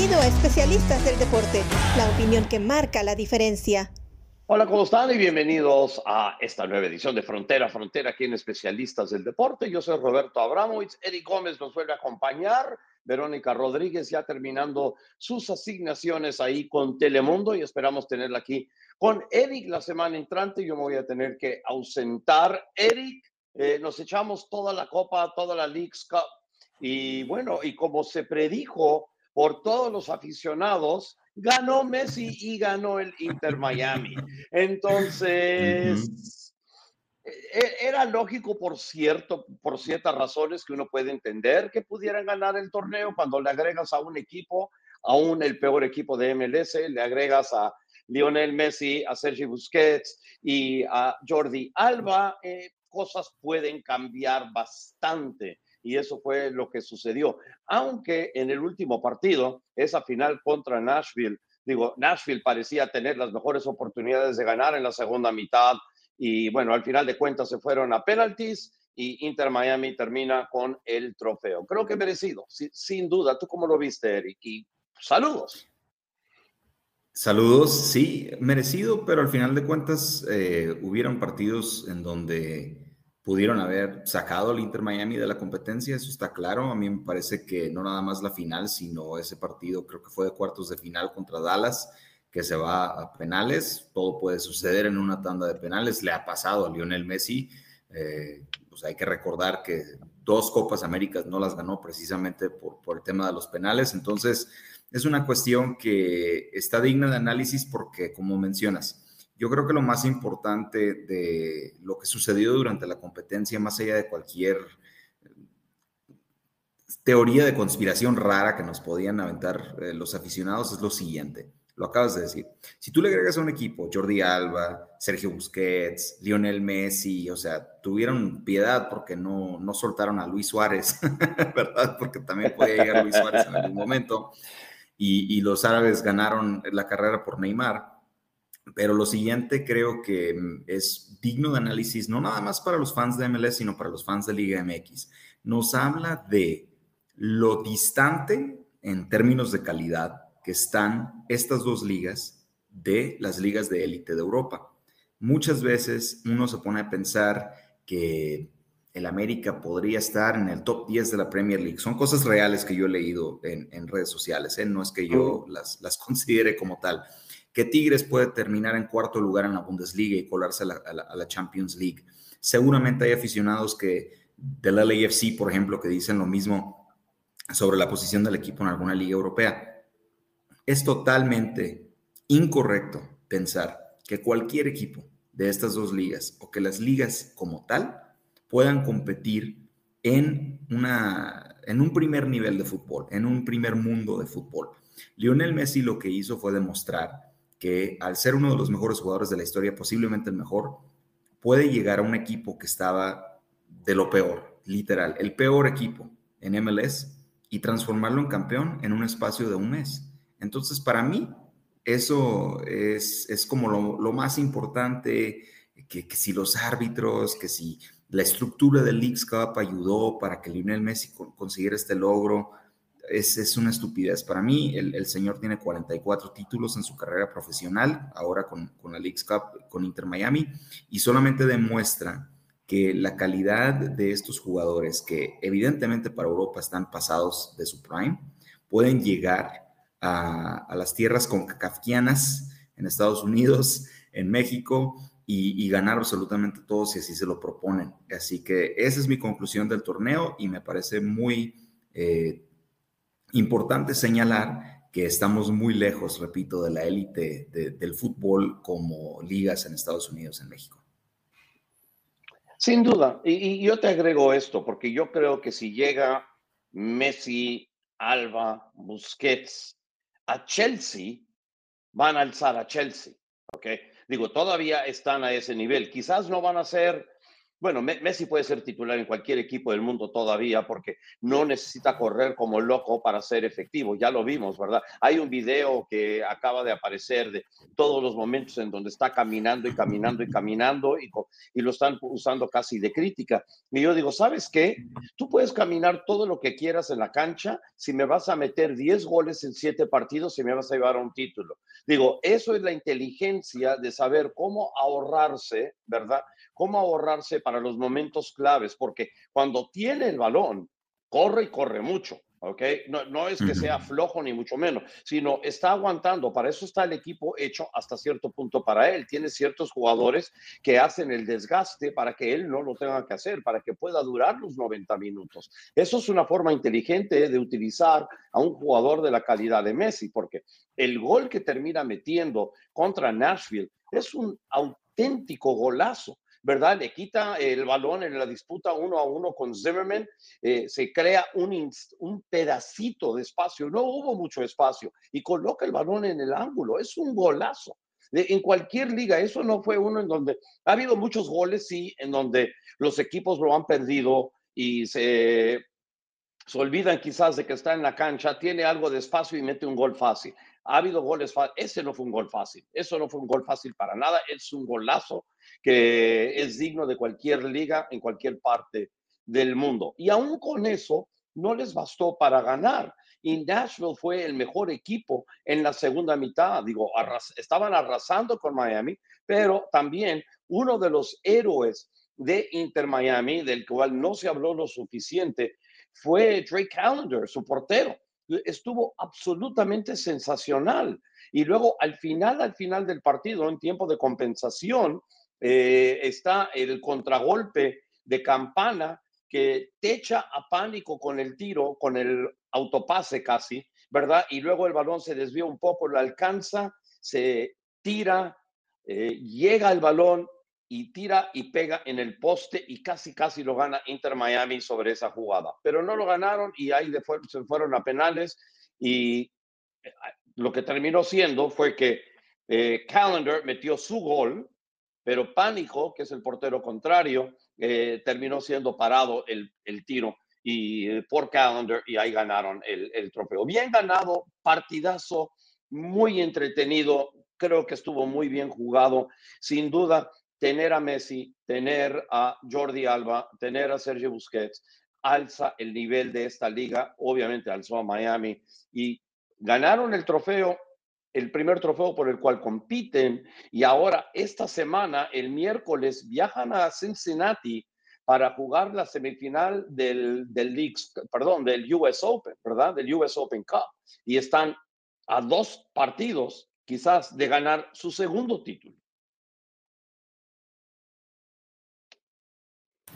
Bienvenido a Especialistas del Deporte, la opinión que marca la diferencia. Hola, ¿cómo están? Y bienvenidos a esta nueva edición de Frontera a Frontera aquí en Especialistas del Deporte. Yo soy Roberto Abramovich, Eric Gómez nos vuelve a acompañar, Verónica Rodríguez ya terminando sus asignaciones ahí con Telemundo y esperamos tenerla aquí con Eric la semana entrante. Yo me voy a tener que ausentar. Eric, eh, nos echamos toda la Copa, toda la League's Cup y bueno, y como se predijo por todos los aficionados, ganó Messi y ganó el Inter Miami. Entonces, e-, era lógico por cierto, por ciertas razones que uno puede entender que pudieran ganar el torneo cuando le agregas a un equipo, aún el peor equipo de MLS, le agregas a Lionel Messi, a Sergio Busquets y a Jordi Alba, eh, cosas pueden cambiar bastante y eso fue lo que sucedió. Aunque en el último partido, esa final contra Nashville, digo, Nashville parecía tener las mejores oportunidades de ganar en la segunda mitad y bueno, al final de cuentas se fueron a penalties y Inter Miami termina con el trofeo. Creo que merecido, sin duda. ¿Tú cómo lo viste, Eric? Y saludos. Saludos, sí, merecido, pero al final de cuentas eh, hubieron partidos en donde pudieron haber sacado al Inter Miami de la competencia, eso está claro. A mí me parece que no nada más la final, sino ese partido, creo que fue de cuartos de final contra Dallas, que se va a penales. Todo puede suceder en una tanda de penales. Le ha pasado a Lionel Messi. Eh, pues hay que recordar que dos Copas Américas no las ganó precisamente por, por el tema de los penales. Entonces, es una cuestión que está digna de análisis porque, como mencionas, yo creo que lo más importante de lo que sucedió durante la competencia, más allá de cualquier eh, teoría de conspiración rara que nos podían aventar eh, los aficionados, es lo siguiente. Lo acabas de decir. Si tú le agregas a un equipo Jordi Alba, Sergio Busquets, Lionel Messi, o sea, tuvieron piedad porque no, no soltaron a Luis Suárez, ¿verdad? Porque también podía llegar Luis Suárez en algún momento. Y, y los árabes ganaron la carrera por Neymar pero lo siguiente creo que mm, es digno de análisis, no nada más para los fans de MLS, sino para los fans de Liga MX. Nos habla de lo distante en términos de calidad que están estas dos ligas de las ligas de élite de Europa. Muchas veces uno se pone a pensar que el América podría estar en el top 10 de la Premier League. Son cosas reales que yo he leído en, redes sociales, ¿eh? no es que yo las, las considere como tal que Tigres puede terminar en cuarto lugar en la Bundesliga y colarse a la, Champions League. Seguramente hay aficionados que del LAFC, por ejemplo, que dicen lo mismo sobre la posición del equipo en alguna liga europea. Es totalmente incorrecto pensar que cualquier equipo de estas dos ligas o que las ligas como tal puedan competir en, una, en un primer nivel de fútbol, en un primer mundo de fútbol. Lionel Messi lo que hizo fue demostrar que al ser uno de los mejores jugadores de la historia, posiblemente el mejor, puede llegar a un equipo que estaba de lo peor, literal, el peor equipo en MLS y transformarlo en campeón en un espacio de un mes. Entonces, para mí, eso es, es como lo, más importante, que, que, si los árbitros, que si la estructura del Leagues Cup ayudó para que Lionel Messi consiguiera este logro, es, una estupidez. Para mí, el, señor tiene 44 títulos en su carrera profesional, ahora con, con la League's Cup, con Inter Miami, y solamente demuestra que la calidad de estos jugadores, que evidentemente para Europa están pasados de su prime, pueden llegar a, las tierras kafkianas en Estados Unidos, en México, y, ganar absolutamente todo si así se lo proponen. Así que esa es mi conclusión del torneo y me parece muy... Eh, Importante señalar que estamos muy lejos, repito, de la élite del fútbol como ligas en Estados Unidos, en México. Sin duda, y, yo te agrego esto, porque yo creo que si llega Messi, Alba, Busquets a Chelsea, van a alzar a Chelsea, ¿ok? Digo, todavía están a ese nivel. Quizás no van a ser bueno, Messi puede ser titular en cualquier equipo del mundo todavía porque no necesita correr como loco para ser efectivo. Ya lo vimos, ¿verdad? Hay un video que acaba de aparecer de todos los momentos en donde está caminando y caminando y caminando y, y lo están usando casi de crítica. Y yo digo, ¿sabes qué? Tú puedes caminar todo lo que quieras en la cancha si me vas a meter 10 goles en 7 partidos y me vas a llevar a un título. Digo, eso es la inteligencia de saber cómo ahorrarse, ¿verdad? Cómo ahorrarse para los momentos claves, porque cuando tiene el balón, corre y corre mucho. ¿ok? No, no es que sea flojo ni mucho menos, sino está aguantando. Para eso está el equipo hecho hasta cierto punto para él. Tiene ciertos jugadores que hacen el desgaste para que él no lo tenga que hacer, para que pueda durar los 90 minutos. Eso es una forma inteligente de utilizar a un jugador de la calidad de Messi, porque el gol que termina metiendo contra Nashville es un auténtico golazo. ¿Verdad? Le quita el balón en la disputa uno a uno con Zimmerman, eh, se crea un, un pedacito de espacio, no hubo mucho espacio, y coloca el balón en el ángulo, es un golazo. en cualquier liga, eso no fue uno en donde ha habido muchos goles, sí, en donde los equipos lo han perdido y se, se olvidan quizás de que está en la cancha, tiene algo de espacio y mete un gol fácil. Ha habido goles fáciles. Ese no fue un gol fácil. Eso no fue un gol fácil para nada. Es un golazo que es digno de cualquier liga en cualquier parte del mundo. Y aún con eso, no les bastó para ganar. Y Nashville fue el mejor equipo en la segunda mitad. Digo, estaban arrasando con Miami, pero también uno de los héroes de Inter Miami, del cual no se habló lo suficiente, fue Drake Callender, su portero estuvo absolutamente sensacional. Y luego al final, al final del partido, en tiempo de compensación, eh, está el contragolpe de Campana que te echa a pánico con el tiro, con el autopase casi, ¿verdad? Y luego el balón se desvía un poco, lo alcanza, se tira, eh, llega el balón y tira y pega en el poste y casi, casi lo gana Inter Miami sobre esa jugada. Pero no lo ganaron y ahí de se fueron a penales y eh, lo que terminó siendo fue que eh, metió su gol, pero Pánico, que es el portero contrario, eh, terminó siendo parado el, el tiro y por Calendar y ahí ganaron el, el trofeo. Bien ganado, partidazo, muy entretenido, creo que estuvo muy bien jugado, sin duda tener a Messi, tener a Jordi Alba, tener a Sergio Busquets, alza el nivel de esta liga, obviamente alzó a Miami y ganaron el trofeo, el primer trofeo por el cual compiten y ahora esta semana, el miércoles, viajan a Cincinnati para jugar la semifinal del, del perdón, del US Open, ¿verdad? Del US Open Cup. Y están a dos partidos quizás de ganar su segundo título.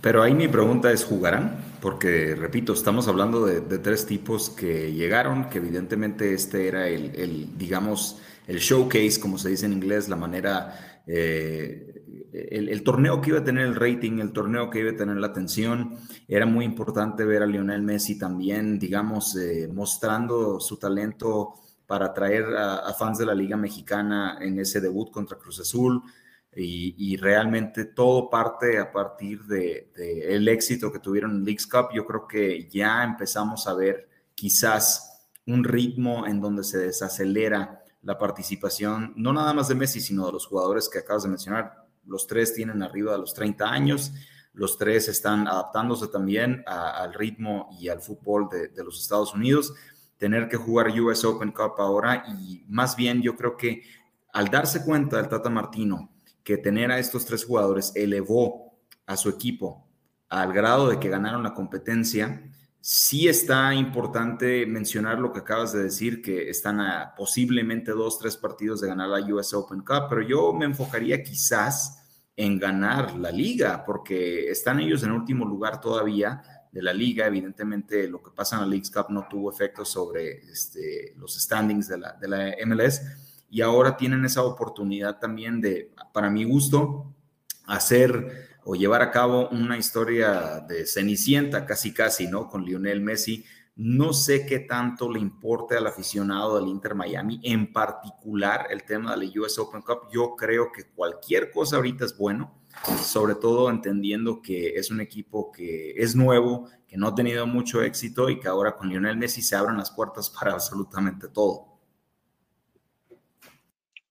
Pero ahí mi pregunta es, ¿jugarán? Porque, repito, estamos hablando de, tres tipos que llegaron, que evidentemente este era el, digamos, el showcase, como se dice en inglés, la manera, eh, el, torneo que iba a tener el rating, el torneo que iba a tener la atención. Era muy importante ver a Lionel Messi también, digamos, eh, mostrando su talento para atraer a, fans de la Liga Mexicana en ese debut contra Cruz Azul y, realmente todo parte a partir del de, el éxito que tuvieron en Leagues Cup. Yo creo que ya empezamos a ver quizás un ritmo en donde se desacelera la participación, no nada más de Messi, sino de los jugadores que acabas de mencionar. Los tres tienen arriba de los 30 años, los tres están adaptándose también al ritmo y al fútbol de, de los Estados Unidos. Tener que jugar US Open Cup ahora y más bien yo creo que al darse cuenta del Tata Martino que tener a estos tres jugadores elevó a su equipo al grado de que ganaron la competencia. Sí está importante mencionar lo que acabas de decir, que están a posiblemente dos, tres partidos de ganar la US Open Cup, pero yo me enfocaría quizás en ganar la liga, porque están ellos en último lugar todavía de la liga. Evidentemente, lo que pasa en la Leagues Cup no tuvo efecto sobre este, los standings de la MLS, y ahora tienen esa oportunidad también de, para mi gusto, hacer o llevar a cabo una historia de Cenicienta, casi casi, ¿no? Con Lionel Messi, No sé qué tanto le importe al aficionado del Inter Miami, en particular el tema de la US Open Cup. Yo creo que cualquier cosa ahorita es bueno, sobre todo entendiendo que es un equipo que es nuevo, que no ha tenido mucho éxito y que ahora con Lionel Messi se abren las puertas para absolutamente todo.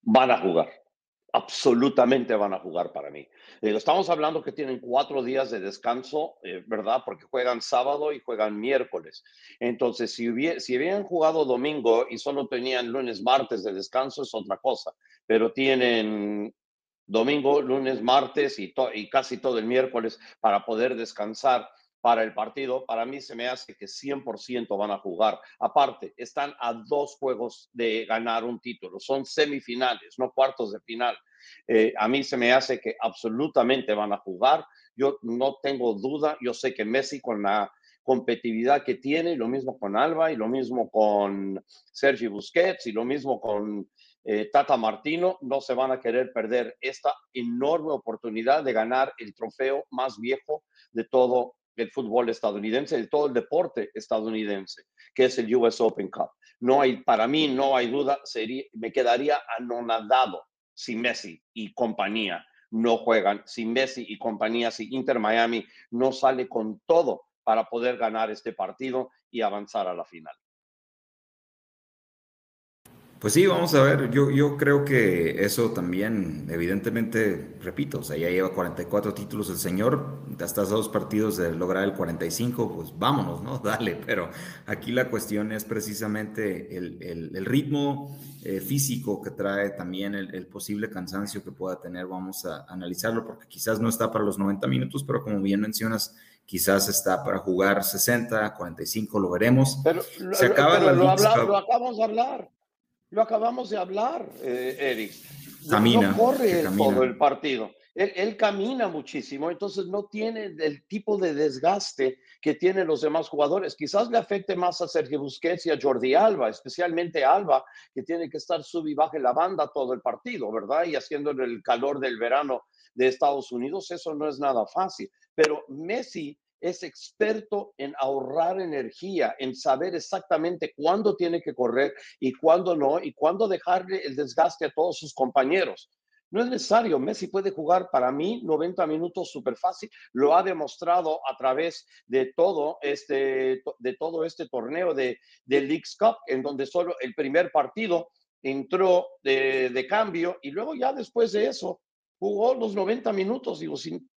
Van a jugar, absolutamente van a jugar para mí. Estamos hablando que tienen cuatro días de descanso, eh, ¿verdad? Porque juegan sábado y juegan miércoles. Entonces, si, si habían jugado domingo y solo tenían lunes, martes de descanso, es otra cosa. Pero tienen domingo, lunes, martes y casi todo el miércoles para poder descansar para el partido, para mí se me hace que 100% van a jugar. Aparte, están a dos juegos de ganar un título, son semifinales, no cuartos de final. Eh, a mí se me hace que absolutamente van a jugar. Yo no tengo duda, yo sé que Messi con la competitividad que tiene, lo mismo con Alba y lo mismo con Sergi Busquets y lo mismo con eh, Tata Martino, no se van a querer perder esta enorme oportunidad de ganar el trofeo más viejo de todo el fútbol estadounidense, de todo el deporte estadounidense, que es el US Open Cup. No hay, para mí no hay duda, sería, me quedaría anonadado si Messi y compañía no juegan, si Messi y compañía, si Inter Miami no sale con todo para poder ganar este partido y avanzar a la final. Pues sí, vamos a ver, yo, yo creo que eso también, evidentemente, repito, o sea, ya lleva 44 títulos el señor, hasta dos partidos de lograr el 45, pues vámonos, ¿no? Dale, pero aquí la cuestión es precisamente el, el, ritmo eh, físico que trae también el, el, posible cansancio que pueda tener, vamos a analizarlo, porque quizás no está para los 90 minutos, pero como bien mencionas, quizás está para jugar 60, 45, lo veremos. Pero, Se acaba la lo, lo acabamos de hablar. Lo acabamos de hablar, eh, Eric. Camina. No corre todo el partido. Él, camina muchísimo, entonces no tiene el tipo de desgaste que tienen los demás jugadores. Quizás le afecte más a Sergio Busquets y a Jordi Alba, especialmente a Alba, que tiene que estar sub y baje la banda todo el partido, ¿verdad? Y haciendo el calor del verano de Estados Unidos, eso no es nada fácil. Pero Messi es experto en ahorrar energía, en saber exactamente cuándo tiene que correr y cuándo no, y cuándo dejarle el desgaste a todos sus compañeros. No es necesario, Messi puede jugar para mí 90 minutos súper fácil, lo ha demostrado a través de todo este, de todo este torneo de, de Leagues Cup, en donde solo el primer partido entró de, de cambio y luego ya después de eso jugó los 90 minutos, digo, sin,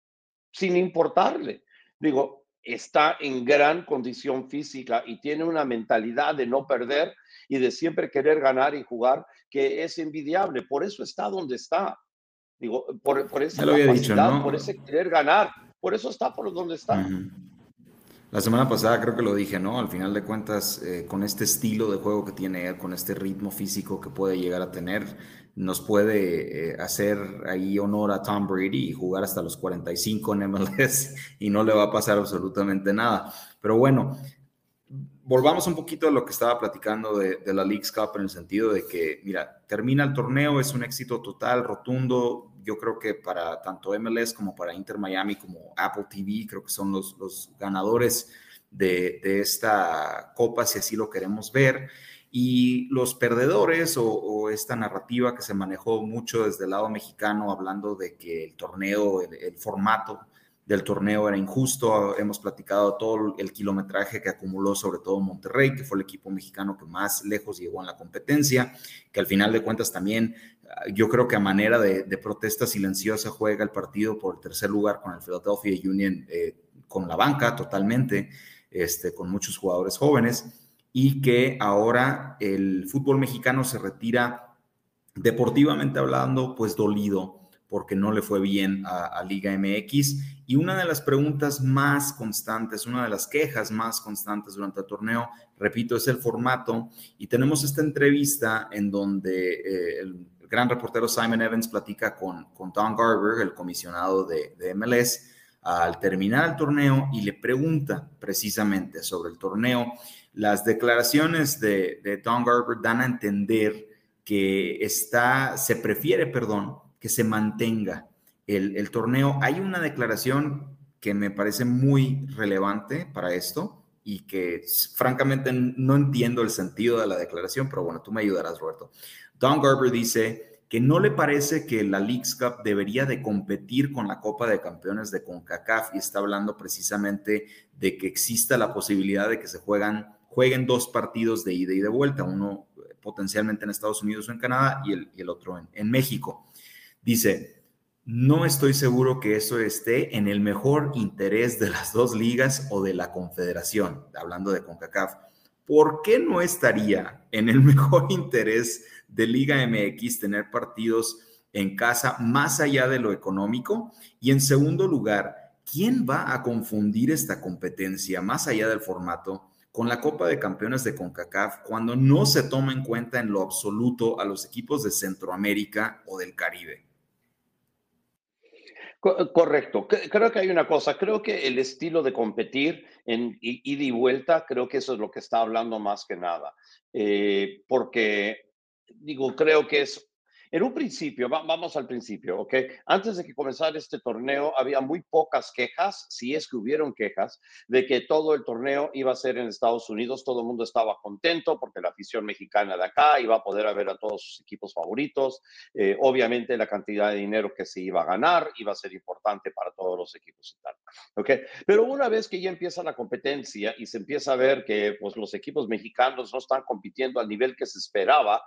sin importarle digo, está en gran condición física y tiene una mentalidad de no perder y de siempre querer ganar y jugar que es envidiable. Por eso está donde está. Digo, por, por esa capacidad, por ese querer ganar. Por eso está por donde está. La semana pasada creo que lo dije, ¿no? Al final de cuentas, eh, con este estilo de juego que tiene él, con este ritmo físico que puede llegar a tener, nos puede eh, hacer ahí honor a Tom Brady y jugar hasta los 45 en MLS y no le va a pasar absolutamente nada. Pero bueno, volvamos un poquito a lo que estaba platicando de, la League's Cup en el sentido de que, mira, termina el torneo, es un éxito total, rotundo. Yo creo que para tanto MLS como para Inter Miami, como Apple TV, creo que son los, los ganadores de, de esta copa, si así lo queremos ver. Y los perdedores o, esta narrativa que se manejó mucho desde el lado mexicano, hablando de que el torneo, el, formato del torneo era injusto. Hemos platicado todo el kilometraje que acumuló sobre todo Monterrey, que fue el equipo mexicano que más lejos llegó en la competencia, que al final de cuentas también yo creo que a manera de, protesta silenciosa juega el partido por el tercer lugar con el Philadelphia Union, eh, con la banca totalmente, este, con muchos jugadores jóvenes y que ahora el fútbol mexicano se retira deportivamente hablando, pues dolido porque no le fue bien a, Liga MX. Y una de las preguntas más constantes, una de las quejas más constantes durante el torneo, repito, es el formato. Y tenemos esta entrevista en donde eh, el gran reportero Simon Evans platica con, con Don Garber, el comisionado de, de MLS, al terminar el torneo y le pregunta precisamente sobre el torneo las declaraciones de, de Don Garber dan a entender que está, se prefiere, perdón, que se mantenga el, el torneo. Hay una declaración que me parece muy relevante para esto, y que francamente no entiendo el sentido de la declaración, pero bueno, tú me ayudarás, Roberto. Don Garber dice que no le parece que la Leagues Cup debería de competir con la Copa de Campeones de CONCACAF y está hablando precisamente de que exista la posibilidad de que se juegan, jueguen dos partidos de ida y de vuelta, uno eh, potencialmente en Estados Unidos o en Canadá y el, y el otro en, en México. Dice, no estoy seguro que eso esté en el mejor interés de las dos ligas o de la confederación, hablando de CONCACAF. ¿Por qué no estaría en el mejor interés de Liga MX tener partidos en casa más allá de lo económico? Y en segundo lugar, ¿quién va a confundir esta competencia más allá del formato con la Copa de Campeones de CONCACAF cuando no se toma en cuenta en lo absoluto a los equipos de Centroamérica o del Caribe? Correcto. Creo que hay una cosa. Creo que el estilo de competir en ida y vuelta, creo que eso es lo que está hablando más que nada. Eh, porque, digo, creo que es en un principio, vamos al principio, ¿ok? Antes de que comenzara este torneo, había muy pocas quejas, si es que hubieron quejas, de que todo el torneo iba a ser en Estados Unidos. Todo el mundo estaba contento porque la afición mexicana de acá iba a poder ver a todos sus equipos favoritos. Eh, obviamente, la cantidad de dinero que se iba a ganar iba a ser importante para todos los equipos y tal, ¿ok? Pero una vez que ya empieza la competencia y se empieza a ver que pues, los equipos mexicanos no están compitiendo al nivel que se esperaba,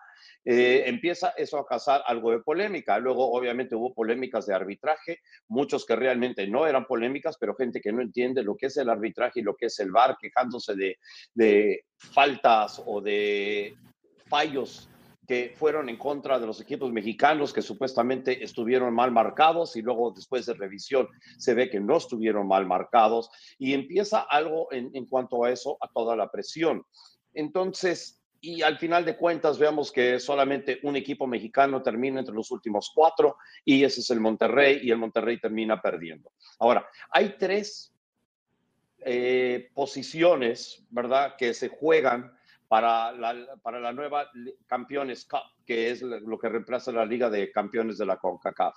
eh, empieza eso a algo de polémica. Luego, obviamente, hubo polémicas de arbitraje, muchos que realmente no eran polémicas, pero gente que no entiende lo que es el arbitraje y lo que es el VAR, quejándose de, de faltas o de fallos que fueron en contra de los equipos mexicanos que supuestamente estuvieron mal marcados y luego después de revisión se ve que no estuvieron mal marcados y empieza algo en, en cuanto a eso, a toda la presión. Entonces, y al final de cuentas veamos que solamente un equipo mexicano termina entre los últimos cuatro y ese es el Monterrey y el Monterrey termina perdiendo. Ahora, hay tres eh, posiciones, ¿verdad?, que se juegan para la, para la nueva Campeones Cup, que es lo que reemplaza la Liga de Campeones de la CONCACAF.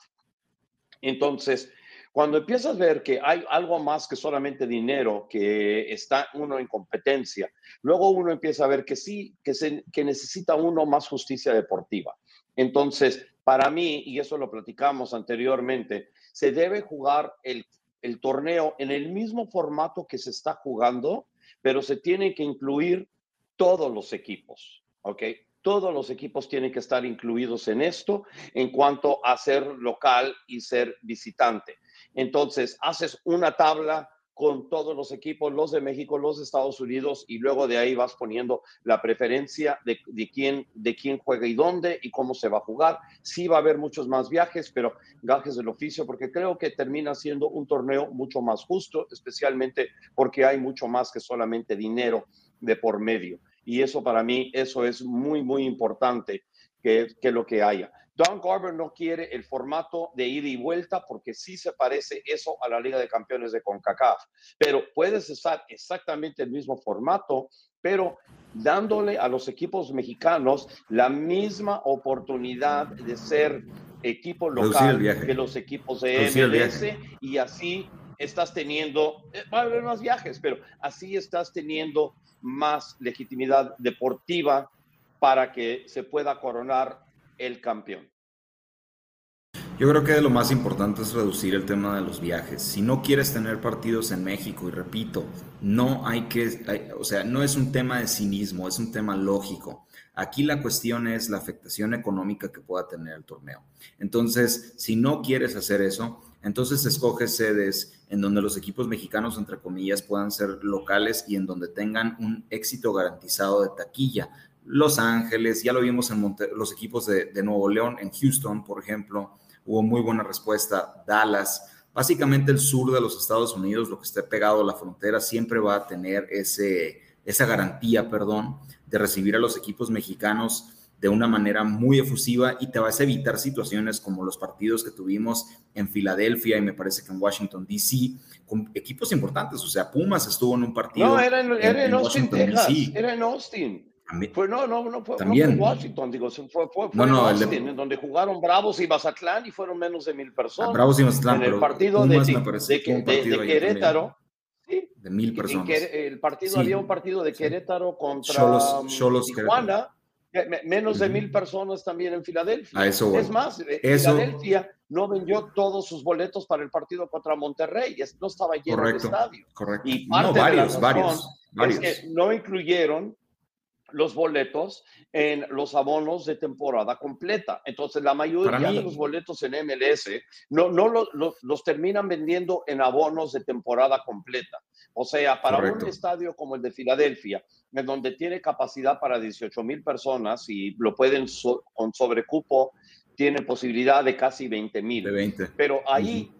Entonces, cuando empiezas a ver que hay algo más que solamente dinero, que está uno en competencia, luego uno empieza a ver que sí, que, se, que necesita uno más justicia deportiva. Entonces, para mí, y eso lo platicamos anteriormente, se debe jugar el, el torneo en el mismo formato que se está jugando, pero se tiene que incluir todos los equipos, ¿ok? Todos los equipos tienen que estar incluidos en esto en cuanto a ser local y ser visitante. Entonces, haces una tabla con todos los equipos, los de México, los de Estados Unidos, y luego de ahí vas poniendo la preferencia de, quién, de quién juega y dónde y cómo se va a jugar. Sí va a haber muchos más viajes, pero gajes del oficio, porque creo que termina siendo un torneo mucho más justo, especialmente porque hay mucho más que solamente dinero de por medio. Y eso para mí, eso es muy, muy importante que, que lo que haya. Don Garber no quiere el formato de ida y vuelta porque sí se parece eso a la Liga de Campeones de CONCACAF, pero puedes usar exactamente el mismo formato, pero dándole a los equipos mexicanos la misma oportunidad de ser equipo local que los equipos de MLS y así estás teniendo, eh, va a haber más viajes, pero así estás teniendo más legitimidad deportiva para que se pueda coronar el campeón. Yo creo que lo más importante es reducir el tema de los viajes. Si no quieres tener partidos en México, y repito, no hay que, o sea, no es un tema de cinismo, es un tema lógico. Aquí la cuestión es la afectación económica que pueda tener el torneo. Entonces, si no quieres hacer eso, entonces escoge sedes en donde los equipos mexicanos, entre comillas, puedan ser locales y en donde tengan un éxito garantizado de taquilla. Los Ángeles, ya lo vimos en los equipos de, de, Nuevo León, en Houston, por ejemplo, hubo muy buena respuesta. Dallas, básicamente el sur de los Estados Unidos, lo que esté pegado a la frontera, siempre va a tener ese, esa garantía, perdón, de recibir a los equipos mexicanos de una manera muy efusiva y te vas a evitar situaciones como los partidos que tuvimos en Filadelfia y me parece que en Washington, D.C., con equipos importantes. O sea, Pumas estuvo en un partido. No, era en, era en, Austin, Texas. Era en Austin. Fue, no, no, no fue, También. No Washington, digo, fue, fue, fue Austin, en donde jugaron Bravos y Mazatlán y fueron menos de mil personas. Bravos y Mazatlán, en el partido de, de, de, de, Querétaro. Sí, de mil personas. el partido, había un partido de Querétaro contra um, Tijuana, menos de mil personas también en Filadelfia. eso Es más, eh, Filadelfia no vendió todos sus boletos para el partido contra Monterrey, no estaba lleno el estadio. Correcto. Y parte varios, de varios, varios. Es que no incluyeron los boletos en los abonos de temporada completa. Entonces, la mayoría de los boletos en MLS no, no los terminan vendiendo en abonos de temporada completa. O sea, para un estadio como el de Filadelfia, en donde tiene capacidad para 18 mil personas y lo pueden con sobrecupo, tiene posibilidad de casi 20 mil. Pero ahí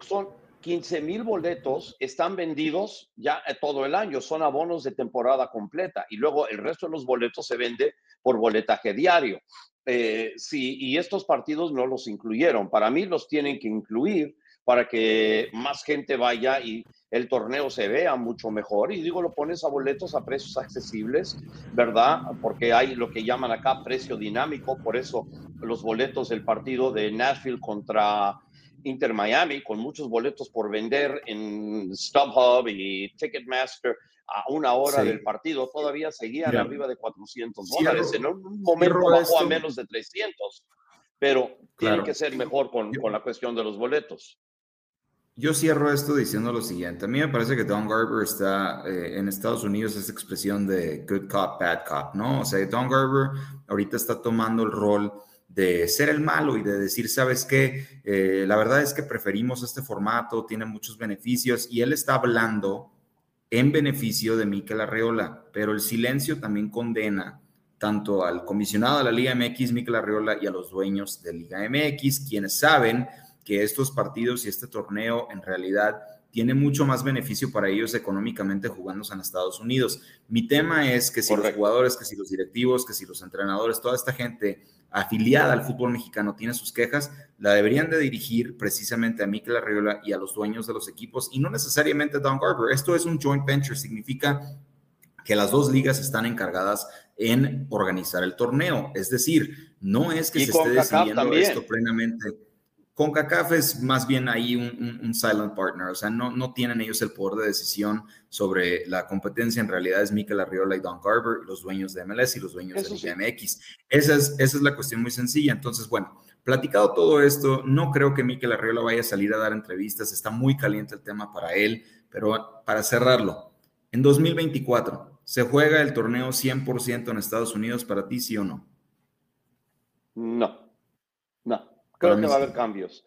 son 15 mil boletos están vendidos ya eh, todo el año, son abonos de temporada completa y luego el resto de los boletos se vende por boletaje diario. Eh, sí, y estos partidos no los incluyeron. Para mí los tienen que incluir para que más gente vaya y el torneo se vea mucho mejor. Y digo, lo pones a boletos a precios accesibles, ¿verdad? Porque hay lo que llaman acá precio dinámico, por eso los boletos del partido de Nashville contra Inter Miami, con muchos boletos por vender en StubHub y Ticketmaster a una hora del partido, todavía seguían arriba de 400 dólares. En un momento bajó a menos de 300, pero tiene que ser mejor con, con la cuestión de los boletos. Yo cierro esto diciendo lo siguiente. A mí me parece que Don Garber está eh, en Estados Unidos, esa expresión de good cop, bad cop, ¿no? O sea, Don Garber ahorita está tomando el rol de ser el malo y de decir, sabes qué, eh, la verdad es que preferimos este formato, tiene muchos beneficios y él está hablando en beneficio de Mikel Arreola, pero el silencio también condena tanto al comisionado de la Liga MX, Mikel Arreola, y a los dueños de Liga MX, quienes saben que estos partidos y este torneo en realidad tiene mucho más beneficio para ellos económicamente jugándose en Estados Unidos. Mi tema es que si los jugadores, que si los directivos, que si los entrenadores, toda esta gente afiliada al fútbol mexicano tiene sus quejas, la deberían de dirigir precisamente a Mikel Arriola y a los dueños de los equipos y no necesariamente a Don Garber. Esto es un joint venture, significa que las dos ligas están encargadas en organizar el torneo. Es decir, no es que se esté decidiendo esto plenamente CONCACAF es más bien ahí un, silent partner, o sea, no, no tienen ellos el poder de decisión sobre la competencia, en realidad es Mikel Arriola y Don Garber, los dueños de MLS y los dueños de Liga MX. Esa es, esa es la cuestión muy sencilla. Entonces, bueno, platicado todo esto, no creo que Mikel Arriola vaya a salir a dar entrevistas, está muy caliente el tema para él, pero para cerrarlo, en 2024, ¿se juega el torneo 100% en Estados Unidos para ti, sí o no? No. Creo que va a haber cambios.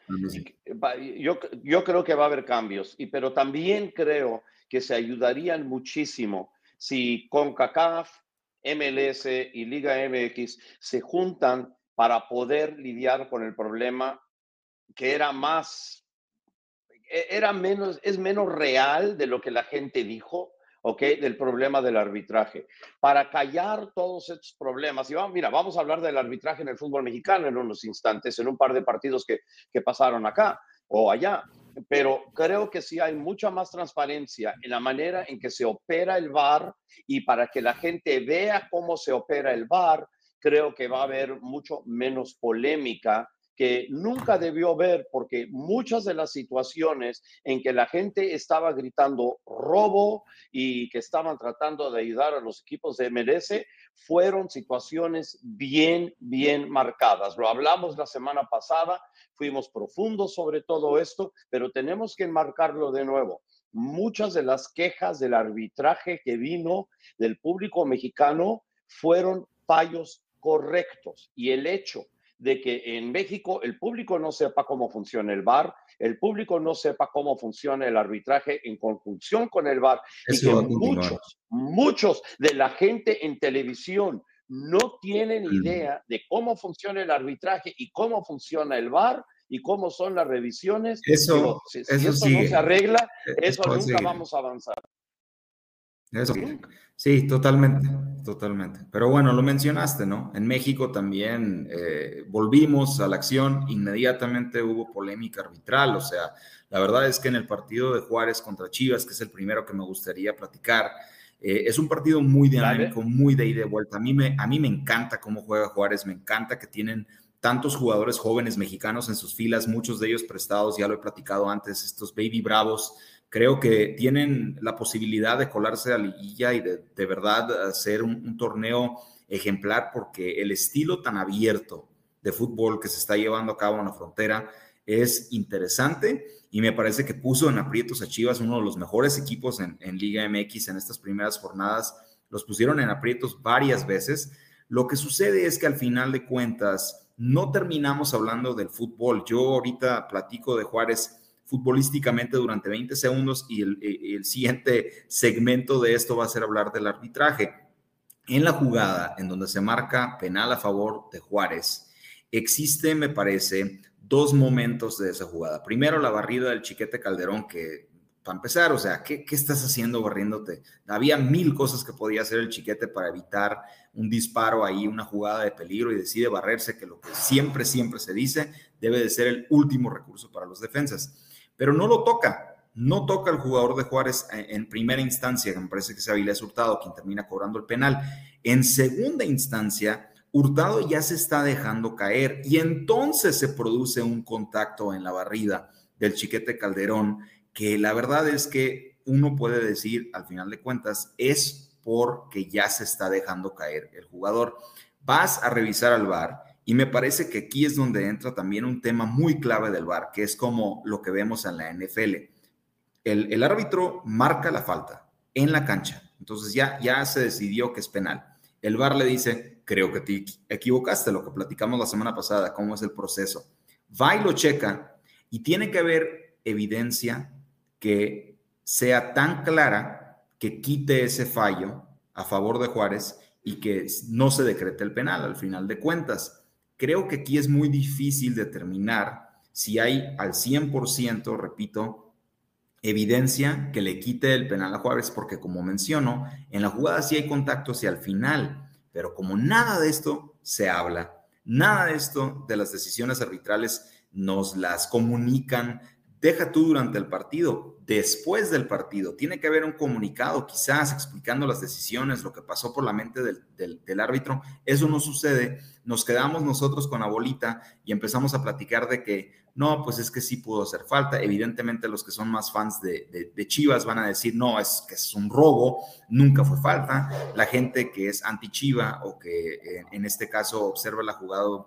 Yo, yo creo que va a haber cambios, y, pero también creo que se ayudarían muchísimo si CONCACAF, MLS y Liga MX se juntan para poder lidiar con el problema que era más, e, era menos, es menos real de lo que la gente dijo ¿ok? Del problema del arbitraje. Para callar todos estos problemas, y vamos, mira, vamos a hablar del arbitraje en el fútbol mexicano en unos instantes, en un par de partidos que, que pasaron acá o allá, pero creo que sí hay mucha más transparencia en la manera en que se opera el VAR y para que la gente vea cómo se opera el VAR, creo que va a haber mucho menos polémica que nunca debió ver porque muchas de las situaciones en que la gente estaba gritando robo y que estaban tratando de ayudar a los equipos de MLS fueron situaciones bien, bien marcadas. Lo hablamos la semana pasada, fuimos profundos sobre todo esto, pero tenemos que enmarcarlo de nuevo. Muchas de las quejas del arbitraje que vino del público mexicano fueron fallos correctos y el hecho de que en México el público no sepa cómo funciona el VAR, el público no sepa cómo funciona el arbitraje en conjunción con el VAR y que muchos, muchos de la gente en televisión no tienen idea de cómo funciona el arbitraje y cómo funciona el VAR y cómo son las revisiones. Eso, si, eso, no se arregla, e, eso, nunca vamos a avanzar. Eso. Sí, totalmente, totalmente. Pero bueno, lo mencionaste, ¿no? En México también eh, volvimos a la acción, inmediatamente hubo polémica arbitral, o sea, la verdad es que en el partido de Juárez contra Chivas, que es el primero que me gustaría platicar, eh, es un partido muy dinámico, muy de ida y de vuelta. A mí, me, a mí me encanta cómo juega Juárez, me encanta que tienen tantos jugadores jóvenes mexicanos en sus filas, muchos de ellos prestados, ya lo he platicado antes, estos Baby Bravos, creo que tienen la posibilidad de colarse a la liguilla y de, de verdad hacer un, un torneo ejemplar porque el estilo tan abierto de fútbol que se está llevando a cabo en la frontera es interesante y me parece que puso en aprietos a Chivas, uno de los mejores equipos en, en, Liga MX en estas primeras jornadas. Los pusieron en aprietos varias veces. Lo que sucede es que al final de cuentas no terminamos hablando del fútbol. Yo ahorita platico de Juárez futbolísticamente durante 20 segundos y el, el siguiente segmento de esto va a ser hablar del arbitraje. En la jugada en donde se marca penal a favor de Juárez, existe, me parece, dos momentos de esa jugada. Primero, la barrida del chiquete Calderón, que para empezar, o sea, ¿qué, ¿qué, estás haciendo barriéndote? Había mil cosas que podía hacer el chiquete para evitar un disparo ahí, una jugada de peligro y decide barrerse, que lo que siempre, siempre se dice, debe de ser el último recurso para los defensas. Pero no lo toca, no toca el jugador de Juárez en primera instancia, que me parece que es Avilés Hurtado quien termina cobrando el penal. En segunda instancia, Hurtado ya se está dejando caer y entonces se produce un contacto en la barrida del chiquete Calderón, que la verdad es que uno puede decir, al final de cuentas, es porque ya se está dejando caer el jugador. Vas a revisar al VAR y me parece que aquí es donde entra también un tema muy clave del VAR, que es como lo que vemos en la NFL. El, el árbitro marca la falta en la cancha, entonces ya, ya se decidió que es penal. El VAR le dice, creo que te equivocaste, lo que platicamos la semana pasada, cómo es el proceso. Va y lo checa y tiene que haber evidencia que sea tan clara que quite ese fallo a favor de Juárez y que no se decrete el penal al final de cuentas. Creo que aquí es muy difícil determinar si hay al 100%, repito, evidencia que le quite el penal a Juárez, porque como menciono, en la jugada sí hay contactos y al final pero como nada de esto se habla, nada de esto de las decisiones arbitrales nos las comunican, deja tú durante el partido, después del partido, tiene que haber un comunicado quizás explicando las decisiones, lo que pasó por la mente del, del, árbitro. Eso no sucede, nos quedamos nosotros con la bolita y empezamos a platicar de que no, pues es que sí pudo hacer falta. Evidentemente los que son más fans de, de, Chivas van a decir, no, es que es un robo, nunca fue falta. La gente que es anti-Chiva o que en, en este caso observa la jugada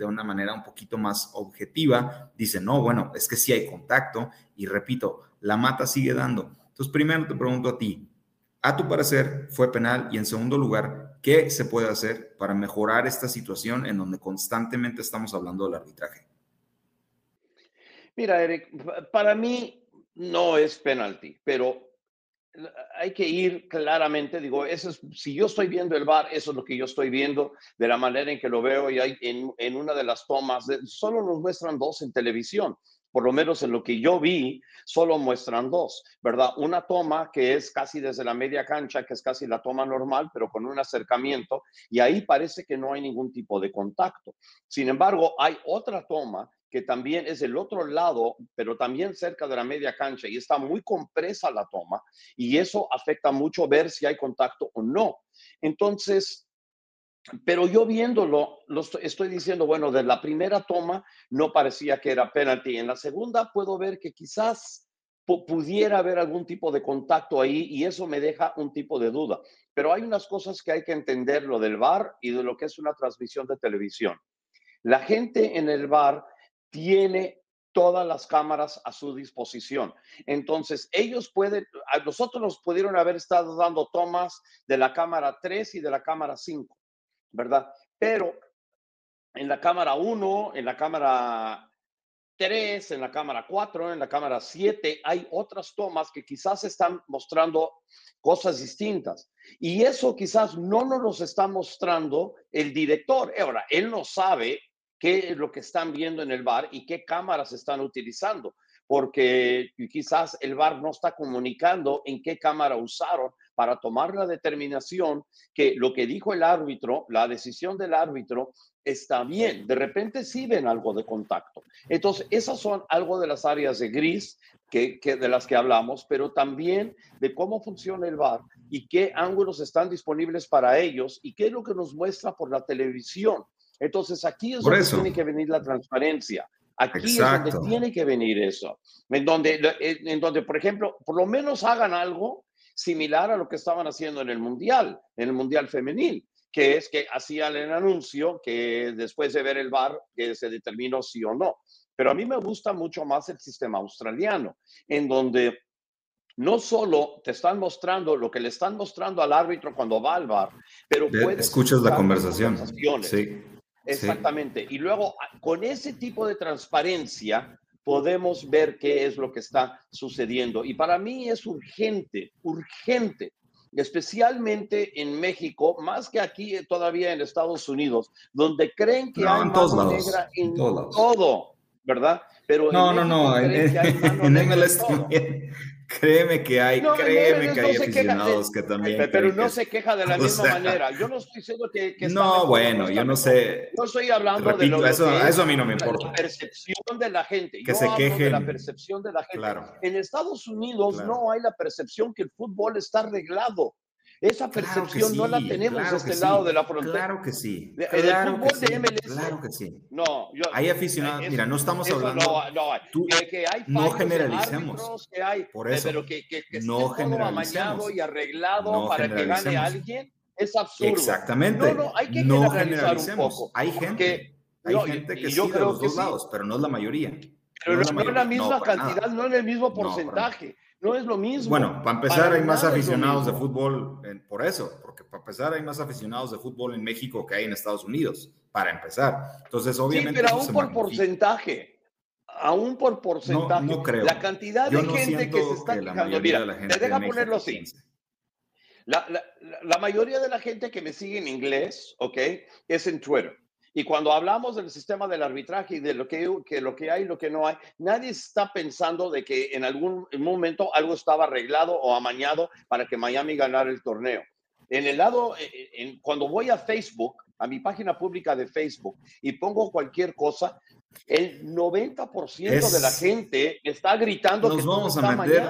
de una manera un poquito más objetiva, dice, no, bueno, es que sí hay contacto y repito, la mata sigue dando. Entonces, primero te pregunto a ti, a tu parecer fue penal y en segundo lugar, ¿qué se puede hacer para mejorar esta situación en donde constantemente estamos hablando del arbitraje? Mira, Eric, para mí no es penalti, pero hay que ir claramente, digo, eso es, si yo estoy viendo el bar, eso es lo que yo estoy viendo, de la manera en que lo veo, y hay, en, una de las tomas, solo nos muestran dos en televisión, por lo menos en lo que yo vi, solo muestran dos, ¿verdad? Una toma que es casi desde la media cancha, que es casi la toma normal, pero con un acercamiento, y ahí parece que no hay ningún tipo de contacto. Sin embargo, hay otra toma que también es el otro lado, pero también cerca de la media cancha y está muy compresa la toma y eso afecta mucho ver si hay contacto o no. Entonces, pero yo viéndolo, lo estoy, estoy, diciendo, bueno, de la primera toma no parecía que era penalti. En la segunda puedo ver que quizás pudiera haber algún tipo de contacto ahí y eso me deja un tipo de duda. Pero hay unas cosas que hay que entender, lo del VAR y de lo que es una transmisión de televisión. La gente en el VAR tiene todas las cámaras a su disposición. Entonces, ellos pueden, a nosotros nos pudieron haber estado dando tomas de la cámara 3 y de la cámara 5, ¿verdad? Pero en la cámara 1, en la cámara 3, en la cámara 4, en la cámara 7, hay otras tomas que quizás están mostrando cosas distintas. Y eso quizás no nos los está mostrando el director. Ahora, él no sabe qué es lo que están viendo en el bar y qué cámaras están utilizando, porque quizás el bar no está comunicando en qué cámara usaron para tomar la determinación que lo que dijo el árbitro, la decisión del árbitro, está bien. De repente sí ven algo de contacto. Entonces, esas son algo de las áreas de gris que, que, de las que hablamos, pero también de cómo funciona el bar y qué ángulos están disponibles para ellos y qué es lo que nos muestra por la televisión Entonces aquí es donde tiene que venir la transparencia. Aquí es donde tiene que venir eso. En donde, en donde, por ejemplo, por lo menos hagan algo similar a lo que estaban haciendo en el Mundial, en el Mundial Femenil, que es que hacían el anuncio que después de ver el bar que se determinó sí o no. Pero a mí me gusta mucho más el sistema australiano, en donde no solo te están mostrando lo que le están mostrando al árbitro cuando va al bar, pero puedes escuchas la conversación. Sí. Exactamente. Y luego, con ese tipo de transparencia, podemos ver qué es lo que está sucediendo. Y para mí es urgente, urgente, especialmente en México, más que aquí eh, todavía en Estados Unidos, donde creen que hay mano negra en, todo, ¿verdad? Pero no, no, no, en, en, MLS también. Créeme que hay, créeme que hay aficionados que también. Pero no se queja de la misma manera. Yo no estoy diciendo que. que no, bueno, yo no sé. No estoy hablando de lo eso, eso a mí no me importa. La percepción de la gente. Que se quejen. De la percepción de la gente. Claro. En Estados Unidos no hay la percepción que el fútbol está arreglado. Esa percepción no la tenemos de este lado de la frontera. Claro que sí. Claro el fútbol de MLS. Claro que sí. No, yo, hay aficionados. mira, no estamos hablando. No, no, tú, que, hay no generalicemos. Que hay, por eso. Pero que, que, que no generalicemos. y arreglado para que gane alguien es absurdo. Exactamente. No, no, hay que no generalicemos. Un poco, hay gente. Hay gente que sí de los dos lados, pero no es la mayoría. Pero no, es la misma cantidad, no es el mismo porcentaje no es lo mismo. Bueno, para empezar hay más aficionados de fútbol, por eso, porque para empezar hay más aficionados de fútbol en México que hay en Estados Unidos, para empezar. Entonces, obviamente... Sí, pero aún por porcentaje, aún por porcentaje. No, creo. La cantidad de gente que se está quejando, mira, te deja ponerlo así. La, la, la, mayoría de la gente que me sigue en inglés, ¿ok? Es en Twitter. Y cuando hablamos del sistema del arbitraje y de lo que, que, lo que hay lo que no hay, nadie está pensando de que en algún momento algo estaba arreglado o amañado para que Miami ganara el torneo. En el lado, eh, eh, cuando voy a Facebook, a mi página pública de Facebook, y pongo cualquier cosa, el 90% de la gente está gritando nos vamos a meter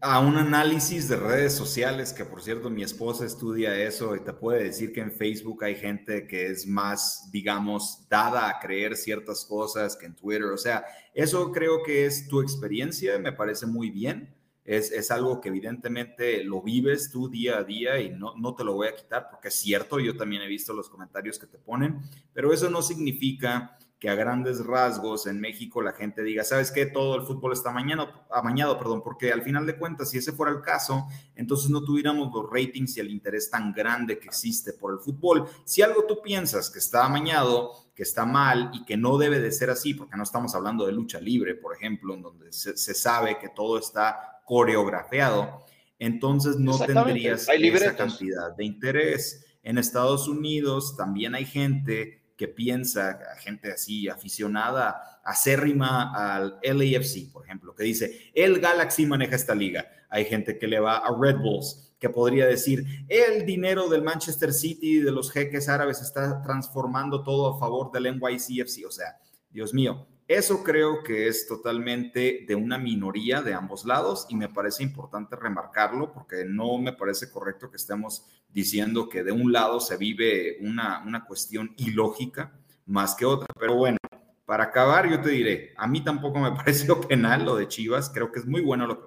a un análisis de redes sociales que por cierto mi esposa estudia eso y te puede decir que en Facebook hay gente que es más digamos dada a creer ciertas cosas que en Twitter. O sea eso creo que es tu experiencia me parece muy bien. Es, es algo que evidentemente lo vives tú día a día y no, no te lo voy a quitar porque es cierto yo también he visto los comentarios que te ponen pero eso no significa que a grandes rasgos en México la gente diga, ¿sabes qué? Todo el fútbol está amañado, amañado, perdón, porque al final de cuentas, si ese fuera el caso, entonces no tuviéramos los ratings y el interés tan grande que existe por el fútbol. Si algo tú piensas que está amañado, que está mal y que no debe de ser así, porque no estamos hablando de lucha libre, por ejemplo, en donde se, sabe que todo está coreografiado, entonces no tendrías esa cantidad de interés. En Estados Unidos también hay gente que piensa, gente así aficionada, acérrima al LAFC, por ejemplo, que dice, el Galaxy maneja esta liga. Hay gente que le va a Red Bulls, que podría decir, el dinero del Manchester City, de los jeques árabes, está transformando todo a favor del NYCFC. O sea, Dios mío, eso creo que es totalmente de una minoría de ambos lados y me parece importante remarcarlo porque no me parece correcto que estemos diciendo que de un lado se vive una, una cuestión ilógica más que otra. Pero bueno, para acabar yo te diré, a mí tampoco me pareció penal lo de Chivas, creo que es muy bueno lo que,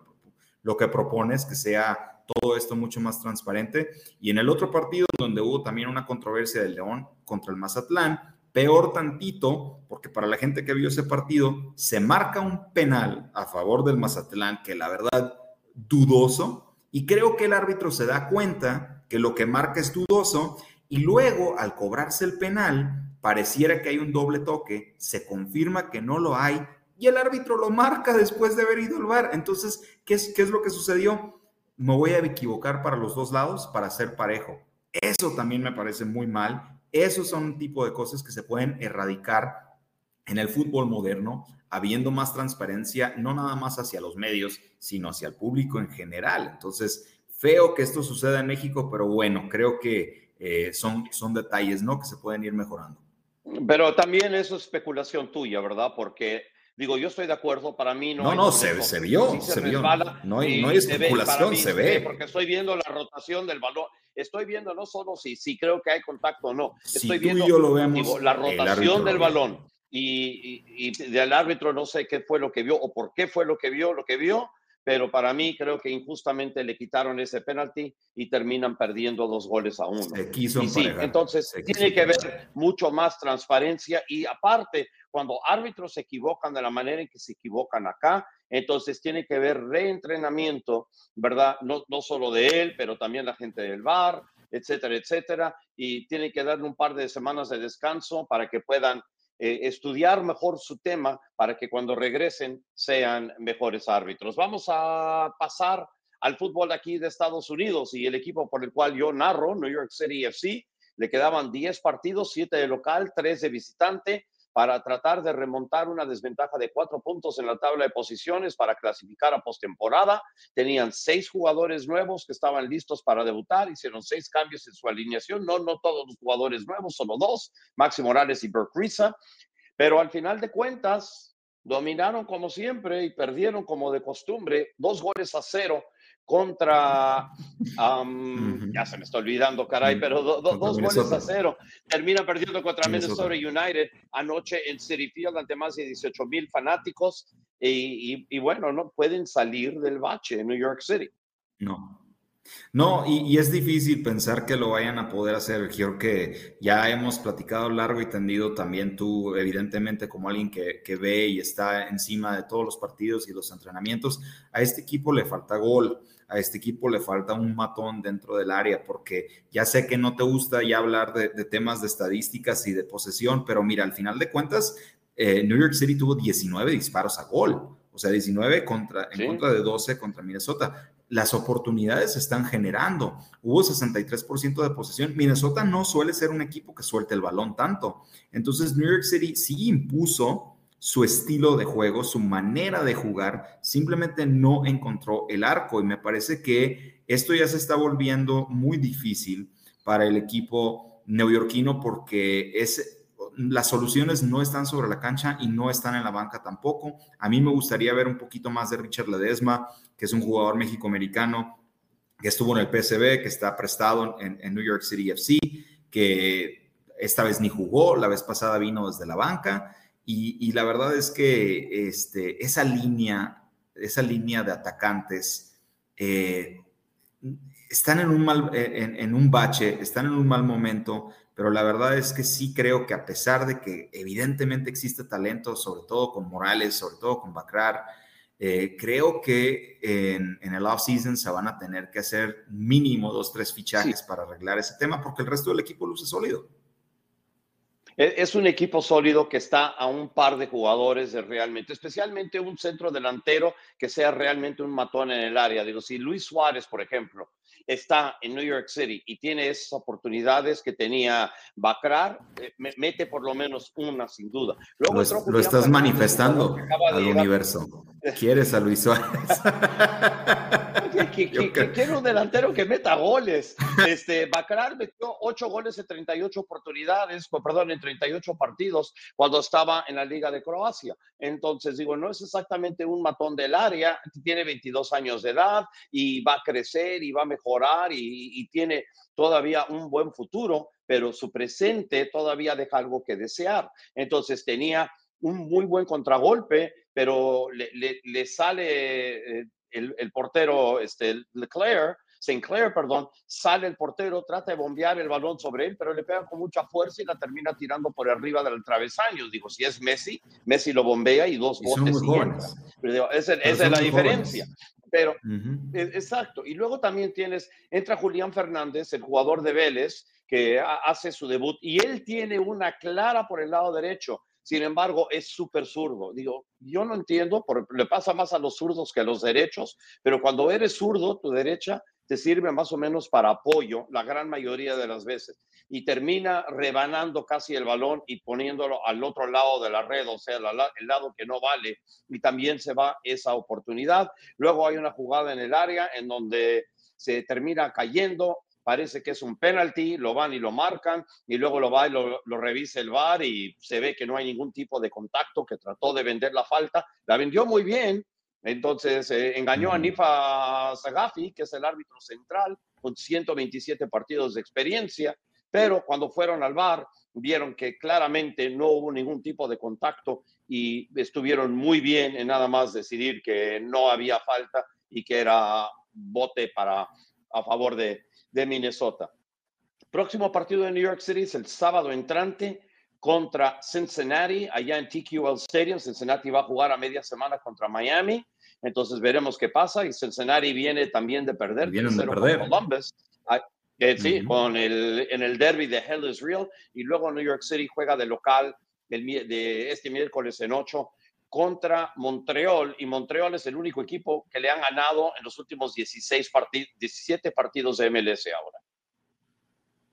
lo que propones, que sea todo esto mucho más transparente. Y en el otro partido donde hubo también una controversia del León contra el Mazatlán, Peor tantito, porque para la gente que vio ese partido, se marca un penal a favor del Mazatlán, que la verdad, dudoso, y creo que el árbitro se da cuenta que lo que marca es dudoso, y luego, al cobrarse el penal, pareciera que hay un doble toque, se confirma que no lo hay, y el árbitro lo marca después de haber ido al bar. Entonces, ¿qué es, qué es lo que sucedió? Me voy a equivocar para los dos lados para ser parejo. Eso también me parece muy mal esos son un tipo de cosas que se pueden erradicar en el fútbol moderno, habiendo más transparencia, no nada más hacia los medios, sino hacia el público en general. Entonces, feo que esto suceda en México, pero bueno, creo que eh, son, son detalles, ¿no? Que se pueden ir mejorando. Pero también eso es especulación tuya, ¿verdad? Porque Digo, yo estoy de acuerdo, para mí no. No, no, se, se, vio, se, vio. No hay, no hay especulación, se ve. Porque estoy viendo la rotación del balón. Estoy viendo no solo si, si creo que hay contacto o no, Si estoy tú viendo y yo lo vemos, digo, la rotación del balón y, y, y del árbitro no sé qué fue lo que vio o por qué fue lo que vio, lo que vio, pero para mí creo que injustamente le quitaron ese penalti y terminan perdiendo dos goles a uno. Se quiso Y sí, entonces se quiso tiene que haber mucho más transparencia y aparte, cuando árbitros se equivocan de la manera en que se equivocan acá, entonces tiene que haber reentrenamiento, ¿verdad? No, no solo de él, pero también la gente del VAR, etcétera, etcétera, y tiene que darle un par de semanas de descanso para que puedan eh, estudiar mejor su tema para que cuando regresen sean mejores árbitros. Vamos a pasar al fútbol aquí de Estados Unidos y el equipo por el cual yo narro, New York City FC, le quedaban 10 partidos, 7 de local, 3 de visitante, para tratar de remontar una desventaja de 4 puntos en la tabla de posiciones para clasificar a postemporada. Tenían 6 jugadores nuevos que estaban listos para debutar, hicieron 6 cambios en su alineación, no, no todos los jugadores nuevos, solo dos, Maxi Morales y Burke Risa, pero al final de cuentas dominaron como siempre y perdieron como de costumbre, dos goles a cero contra, um, ya se me está olvidando, caray, pero do- do- Contra dos goles a cero. Termina perdiendo contra Minnesota. Minnesota United anoche en City Field ante más de 18 mil fanáticos y, y- y bueno, no pueden salir del bache en New York City. No. No, y, y es difícil pensar que lo vayan a poder hacer. Creo que ya hemos platicado largo y tendido también tú, evidentemente, como alguien que, que ve y está encima de todos los partidos y los entrenamientos. A este equipo le falta gol, a este equipo le falta un matón dentro del área, porque ya sé que no te gusta ya hablar de, de temas de estadísticas y de posesión, pero mira, al final de cuentas, eh, New York City tuvo 19 disparos a gol, o sea, 19 contra, en Sí. contra de 12 contra Minnesota las oportunidades se están generando. Hubo 63% de posesión. Minnesota no suele ser un equipo que suelte el balón tanto. Entonces, New York City sí impuso su estilo de juego, su manera de jugar, simplemente no encontró el arco y me parece que esto ya se está volviendo muy difícil para el equipo neoyorquino porque es las soluciones no están sobre la cancha y no están en la banca tampoco. A mí me gustaría ver un poquito más de Richard Ledesma, que es un jugador mexicoamericano que estuvo en el PSB, que está prestado en, New York City FC, que esta vez ni jugó, la vez pasada vino desde la banca. Y, la verdad es que este, esa línea, esa línea de atacantes eh, están en un mal, en un bache, están en un mal momento pero la verdad es que sí creo que a pesar de que evidentemente existe talento, sobre todo con Morales, sobre todo con Bacrar, eh, creo que en, en el off-season se van a tener que hacer mínimo dos, tres fichajes sí. para arreglar ese tema, porque el resto del equipo luce sólido. Es un equipo sólido que está a un par de jugadores de realmente, especialmente un centro delantero que sea realmente un matón en el área. Digo, si Luis Suárez, por ejemplo, está en New York City y tiene esas oportunidades que tenía Bacrar, eh, mete por lo menos una sin duda. Luego lo, lo estás manifestando al universo. ¿Quieres a Luis Suárez? que, que, un delantero que meta goles. Este, Bacrar metió 8 goles en 38 oportunidades, perdón, en 38 partidos cuando estaba en la Liga de Croacia. Entonces, digo, no es exactamente un matón del área, tiene 22 años de edad y va a crecer y va a mejorar y, y tiene todavía un buen futuro, pero su presente todavía deja algo que desear. Entonces, tenía un muy buen contragolpe, pero le, le, le sale eh, el, el, portero este, Leclerc, Sinclair, perdón, sale el portero, trata de bombear el balón sobre él, pero le pega con mucha fuerza y la termina tirando por arriba del travesaño. Digo, si es Messi, Messi lo bombea y dos botes y entra. Pero digo, esa, esa es la diferencia. Jóvenes. Pero, uh -huh. exacto. Y luego también tienes, entra Julián Fernández, el jugador de Vélez, que hace su debut, y él tiene una clara por el lado derecho. Sin embargo, es súper zurdo. Digo, yo no entiendo, porque le pasa más a los zurdos que a los derechos, pero cuando eres zurdo, tu derecha te sirve más o menos para apoyo la gran mayoría de las veces y termina rebanando casi el balón y poniéndolo al otro lado de la red, o sea, el lado que no vale y también se va esa oportunidad. Luego hay una jugada en el área en donde se termina cayendo, parece que es un penalti, lo van y lo marcan y luego lo va y lo, lo revisa el VAR y se ve que no hay ningún tipo de contacto, que trató de vender la falta, la vendió muy bien, entonces eh, engañó a Nifa Sagafi, que es el árbitro central, con 127 partidos de experiencia, pero cuando fueron al bar vieron que claramente no hubo ningún tipo de contacto y estuvieron muy bien en nada más decidir que no había falta y que era bote para a favor de, de Minnesota. Próximo partido de New York City es el sábado entrante contra Cincinnati, allá en TQL Stadium. Cincinnati va a jugar a media semana contra Miami. Entonces veremos qué pasa. Y Cincinnati viene también de perder. Vienen de perder. Columbus. Ah, sí, con el, en el derby de Hell is Real. Y luego New York City juega de local el, de este miércoles en 8 contra Montreal. Y Montreal es el único equipo que le han ganado en los últimos 16 partidos, 17 partidos de MLS ahora.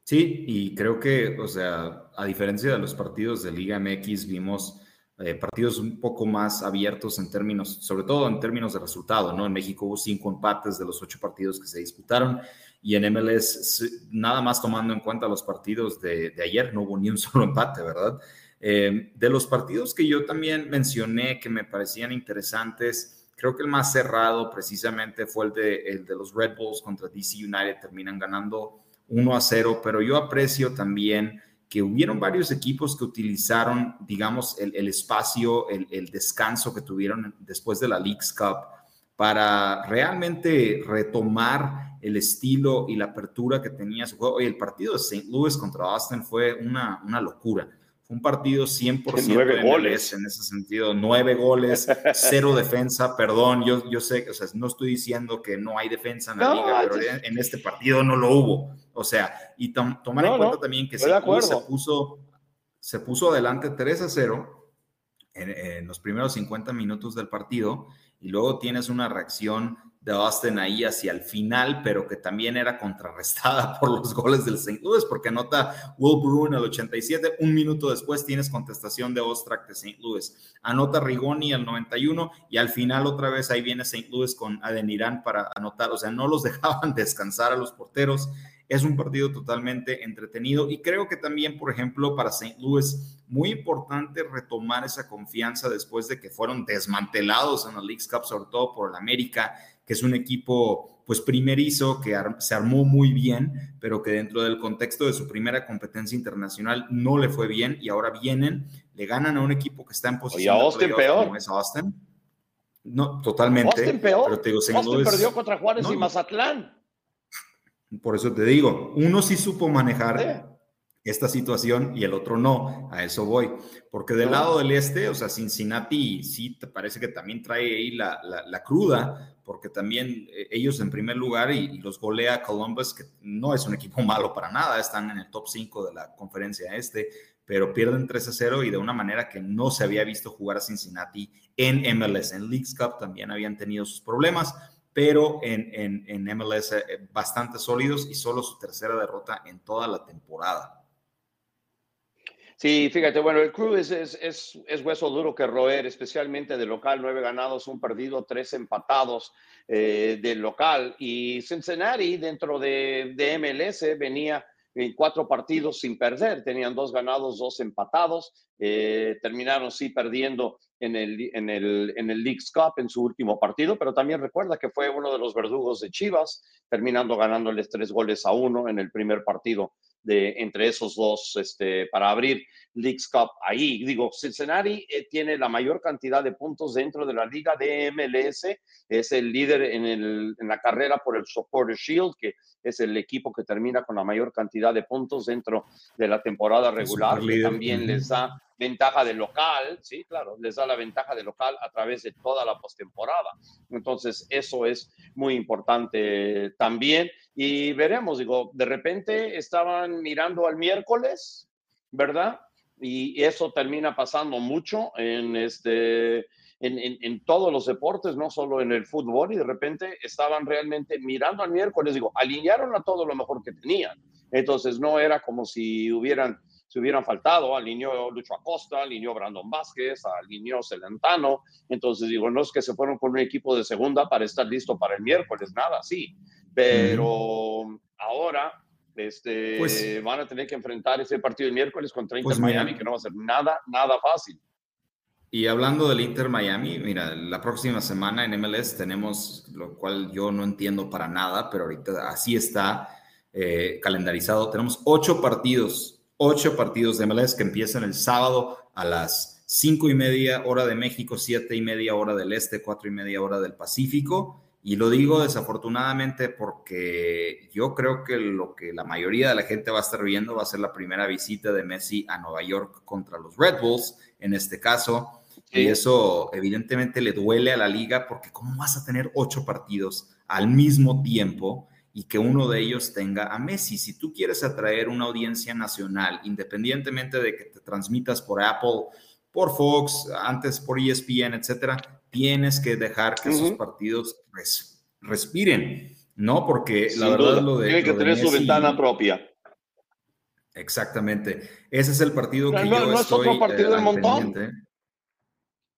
Sí, y creo que, o sea, a diferencia de los partidos de Liga MX, vimos eh, partidos un poco más abiertos en términos, sobre todo en términos de resultado, ¿no? En México hubo cinco empates de los ocho partidos que se disputaron y en MLS, nada más tomando en cuenta los partidos de, ayer, no hubo ni un solo empate, ¿verdad? Eh, de los partidos que yo también mencioné que me parecían interesantes, creo que el más cerrado precisamente fue el de, los Red Bulls contra DC United, terminan ganando 1 a 0, pero yo aprecio también que hubieron varios equipos que utilizaron, digamos, el, espacio, el, descanso que tuvieron después de la League's Cup para realmente retomar el estilo y la apertura que tenía su juego. Oye, el partido de St. Louis contra Austin fue una locura un partido 100% nueve goles. en ese sentido, nueve goles, cero defensa, perdón, yo, yo sé, o sea, no estoy diciendo que no hay defensa en la liga, pero en este partido no lo hubo, o sea, y tomar en cuenta también que se puso, se puso adelante 3 a 0 en, en los primeros 50 minutos del partido y luego tienes una reacción de Austin ahí hacia el final, pero que también era contrarrestada por los goles del St. Louis, porque anota Will Bruin al 87, un minuto después tienes contestación de Ostrak de St. Louis, anota Rigoni al 91 y al final otra vez ahí viene St. Louis con Adenirán para anotar, o sea, no los dejaban descansar a los porteros. Es un partido totalmente entretenido y creo que también, por ejemplo, para St. Louis, muy importante retomar esa confianza después de que fueron desmantelados en la League's Cup, sobre todo por el América que es un equipo pues primerizo, que se armó muy bien, pero que dentro del contexto de su primera competencia internacional no le fue bien y ahora vienen, le ganan a un equipo que está en posición y a Austin peor. como es Austin. No, totalmente. Austin peor. Pero te digo, Austin perdió contra Juárez y Mazatlán. Por eso te digo, uno sí supo manejar esta situación y el otro no. A eso voy. Porque del lado del este, o sea, Cincinnati sí te parece que también trae ahí la, la, cruda, porque también eh, ellos en primer lugar y, los golea Columbus, que no es un equipo malo para nada, están en el top 5 de la conferencia este, pero pierden 3 a 0 y de una manera que no se había visto jugar a Cincinnati en MLS. En Leagues Cup también habían tenido sus problemas pero en, en, en MLS eh, bastante sólidos y solo su tercera derrota en toda la temporada. Sí, fíjate, bueno, el Crew es, es, es, hueso duro que roer, especialmente de local, nueve ganados, un perdido, tres empatados eh, del local. Y Cincinnati, dentro de, de MLS, venía en cuatro partidos sin perder, tenían dos ganados, dos empatados, eh, terminaron sí perdiendo en el, en, el, en el League's Cup en su último partido, pero también recuerda que fue uno de los verdugos de Chivas, terminando ganándoles tres goles a uno en el primer partido de, entre esos dos este, para abrir Leagues Cup ahí. Digo, Cincinnati eh, tiene la mayor cantidad de puntos dentro de la liga de MLS, es el líder en, el, en la carrera por el Supporter Shield, que es el equipo que termina con la mayor cantidad de puntos dentro de la temporada regular, que también les da ventaja de local, sí, claro, les da la ventaja de local a través de toda la postemporada. Entonces, eso es muy importante también. Y veremos, digo, de repente estaban mirando al miércoles, ¿verdad? Y eso termina pasando mucho en este. En, en, todos los deportes, no solo en el fútbol, y de repente estaban realmente mirando al miércoles, digo, alinearon a todo lo mejor que tenían. Entonces no era como si hubieran se hubieran faltado, alineó Lucho Acosta, alineó Brandon Vázquez, alineó Celentano, entonces digo, no es que se fueron con un equipo de segunda para estar listo para el miércoles, nada, sí, pero ahora este, pues van a tener que enfrentar ese partido el miércoles contra Inter pues Miami, que no va a ser nada, nada fácil. Y hablando del Inter Miami, mira, la próxima semana en MLS tenemos, lo cual yo no entiendo para nada, pero ahorita así está eh, calendarizado. Tenemos ocho partidos, ocho partidos de MLS que empiezan el sábado a las cinco y media hora de México, siete y media hora del Este, cuatro y media hora del Pacífico. Y lo digo desafortunadamente porque yo creo que lo que la mayoría de la gente va a estar viendo va a ser la primera visita de Messi a Nueva York contra los Red Bulls, en este caso. Y eso evidentemente le duele a la liga porque ¿cómo vas a tener ocho partidos al mismo tiempo y que uno de ellos tenga a Messi? Si tú quieres atraer una audiencia nacional, independientemente de que te transmitas por Apple, por Fox, antes por ESPN, etcétera, tienes que dejar que esos partidos respiren, ¿no? Porque la verdad lo de... Tiene que tener su ventana propia. Exactamente. Ese es el partido que yo no estoy... es otro partido del montón.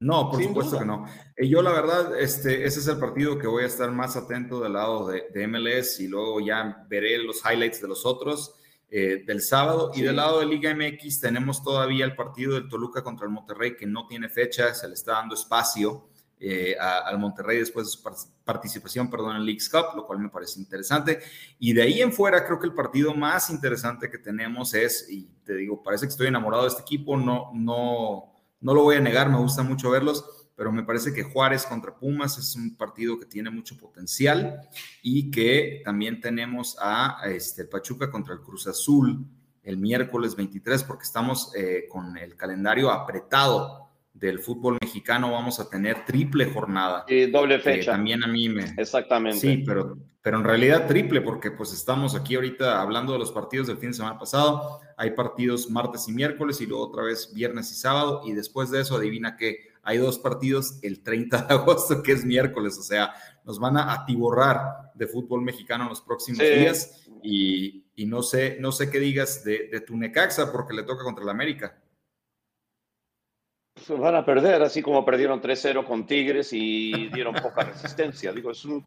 No, por supuesto que no. Y yo la verdad, este, ese es el partido que voy a estar más atento del lado de, de MLS y luego ya veré los highlights de los otros eh, del sábado. Y del lado de Liga MX tenemos todavía el partido del Toluca contra el Monterrey que no tiene fecha, se le está dando espacio. Eh, al Monterrey después de su participación, perdón, en Leagues Cup, lo cual me parece interesante. Y de ahí en fuera, creo que el partido más interesante que tenemos es, y te digo, parece que estoy enamorado de este equipo, no, no, no lo voy a negar, me gusta mucho verlos, pero me parece que Juárez contra Pumas es un partido que tiene mucho potencial y que también tenemos a este, Pachuca contra el Cruz Azul el miércoles 23, porque estamos eh, con el calendario apretado del fútbol mexicano vamos a tener triple jornada. Y doble fecha. también a mí me... Exactamente. Sí, pero, pero en realidad triple, porque pues estamos aquí ahorita hablando de los partidos del fin de semana pasado. Hay partidos martes y miércoles y luego otra vez viernes y sábado. Y después de eso, adivina que hay dos partidos el 30 de agosto, que es miércoles. O sea, nos van a atiborrar de fútbol mexicano en los próximos días. Y, y, no, sé, no sé qué digas de, de tu Necaxa, porque le toca contra el América van a perder, así como perdieron 3-0 con Tigres y dieron poca resistencia. Digo, es un,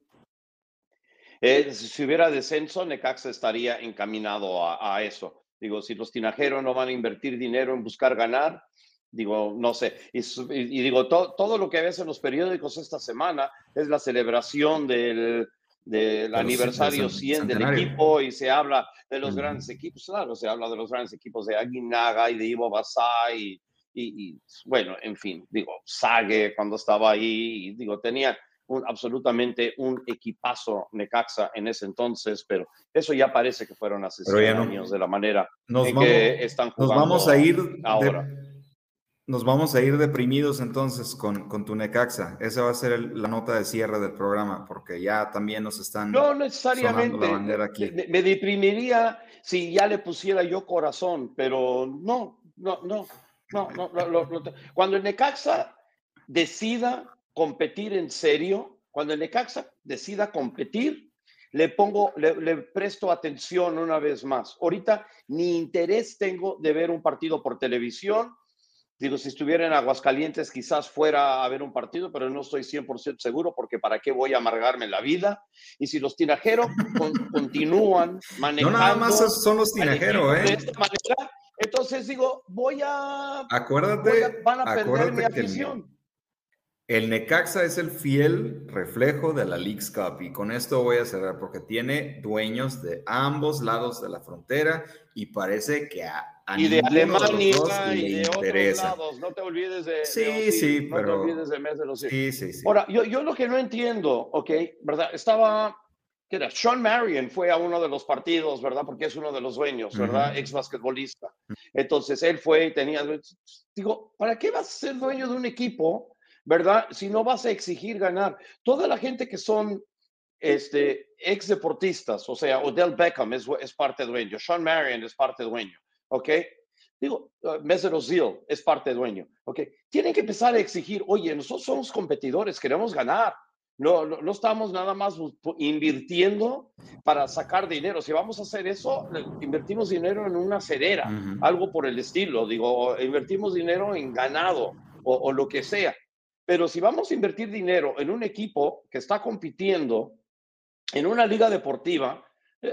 eh, si hubiera descenso, Necaxa estaría encaminado a, eso. Digo, si los tinajeros no van a invertir dinero en buscar ganar, digo, no sé. Y, digo, todo lo que ves en los periódicos esta semana es la celebración del, del aniversario 100 del equipo y se habla de los grandes equipos, claro, se habla de los grandes equipos de Aguinaga y de Ivo Basay y y, bueno, en fin, digo, Sague cuando estaba ahí, digo, tenía un, absolutamente un equipazo Necaxa en ese entonces, pero eso ya parece que fueron hace años de la manera en que están jugando nos vamos a ir ahora. nos vamos a ir deprimidos entonces con, con tu Necaxa. Esa va a ser la nota de cierre del programa, porque ya también nos están. No necesariamente. aquí. Me, me deprimiría si ya le pusiera yo corazón, pero no, no, no. No, no, cuando el Necaxa decida competir en serio, cuando el Necaxa decida competir, le pongo, le, presto atención una vez más. Ahorita ni interés tengo de ver un partido por televisión. Digo, si estuviera en Aguascalientes quizás fuera a ver un partido, pero no estoy 100% seguro porque para qué voy a amargarme la vida. Y si los tinajeros continúan manejando... No nada más son los tinajeros, ¿eh? De esta manera, entonces digo, voy a. Acuérdate. van a perder mi afición. El, Necaxa es el fiel reflejo de la League's Cup y con esto voy a cerrar porque tiene dueños de ambos lados de la frontera y parece que a, y de Alemania y de otros lados. No te olvides de. Sí, sí, no pero. te olvides de mes de los Sí, sí, sí. Ahora, yo, yo lo que no entiendo, ok, ¿verdad? Estaba era? Sean Marion fue a uno de los partidos, ¿verdad? Porque es uno de los dueños, ¿verdad? Ex basquetbolista. Entonces él fue y tenía. Digo, ¿para qué vas a ser dueño de un equipo, ¿verdad? Si no vas a exigir ganar. Toda la gente que son este, ex deportistas, o sea, Odell Beckham es, es parte dueño, Sean Marion es parte dueño, ¿ok? Digo, uh, Mesut Ozil es parte dueño, ¿ok? Tienen que empezar a exigir, oye, nosotros somos competidores, queremos ganar. No, no, estamos nada más invirtiendo para sacar dinero. Si vamos a hacer eso, invertimos dinero en una cerera, algo por el estilo. Digo, invertimos dinero en ganado o, lo que sea. Pero si vamos a invertir dinero en un equipo que está compitiendo en una liga deportiva,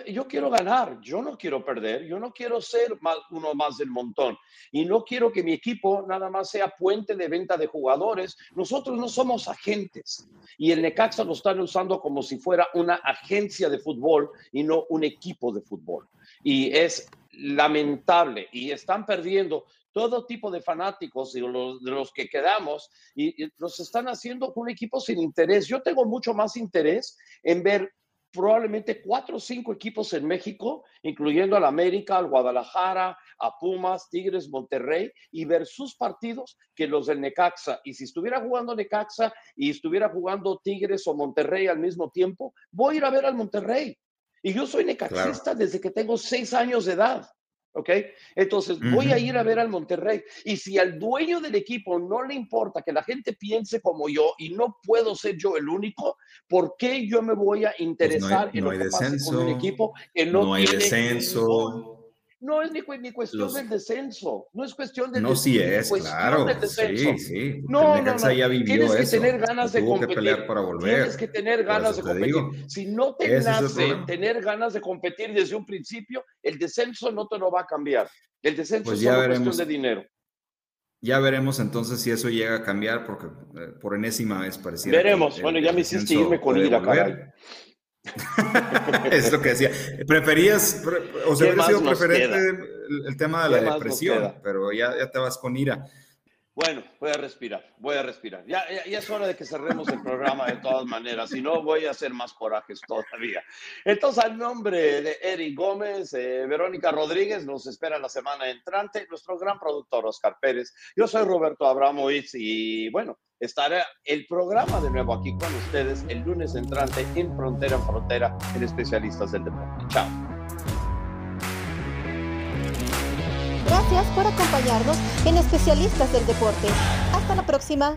yo quiero ganar, yo no quiero perder, yo no quiero ser uno más del montón y no quiero que mi equipo nada más sea puente de venta de jugadores. Nosotros no somos agentes y el Necaxa lo están usando como si fuera una agencia de fútbol y no un equipo de fútbol. Y es lamentable y están perdiendo todo tipo de fanáticos de los, de los que quedamos y, y los están haciendo un equipo sin interés. Yo tengo mucho más interés en ver probablemente cuatro o cinco equipos en México, incluyendo al América, al Guadalajara, a Pumas, Tigres, Monterrey, y ver sus partidos que los del Necaxa. Y si estuviera jugando Necaxa y estuviera jugando Tigres o Monterrey al mismo tiempo, voy a ir a ver al Monterrey. Y yo soy necaxista desde que tengo seis años de edad. ¿Ok? Entonces voy a ir a ver al Monterrey. Y si al dueño del equipo no le importa que la gente piense como yo y no puedo ser yo el único, ¿por qué yo me voy a interesar en lo que pase con un equipo que no, no hay descenso? No es ni, ni cuestión del descenso, no es cuestión del No, sí es, claro. Sí, sí. No, no, no. Tienes que tener ganas de competir. Que pelear para volver. Tienes que tener ganas de competir. Si no te nace tener ganas de competir desde un principio, el descenso no te lo va a cambiar. El descenso pues es una cuestión de dinero. Ya veremos entonces si eso llega a cambiar, porque eh, por enésima vez pareciera. Veremos. bueno, ya me hiciste irme con ira, caray. es lo que decía. ¿Preferías, o sea, hubiera sido preferente el, tema de la depresión, pero ya, ya te vas con ira. Bueno, voy a respirar, voy a respirar. Ya, ya, es hora de que cerremos el programa de todas maneras, si no voy a hacer más corajes todavía. Entonces, al nombre de Eric Gómez, eh, Verónica Rodríguez, nos espera la semana entrante nuestro gran productor Oscar Pérez. Yo soy Roberto Abramovich y bueno, estará el programa de nuevo aquí con ustedes el lunes entrante en Frontera en Frontera en Especialistas del Deporte. Chao. Gracias por acompañarnos en Especialistas del Deporte. Hasta la próxima.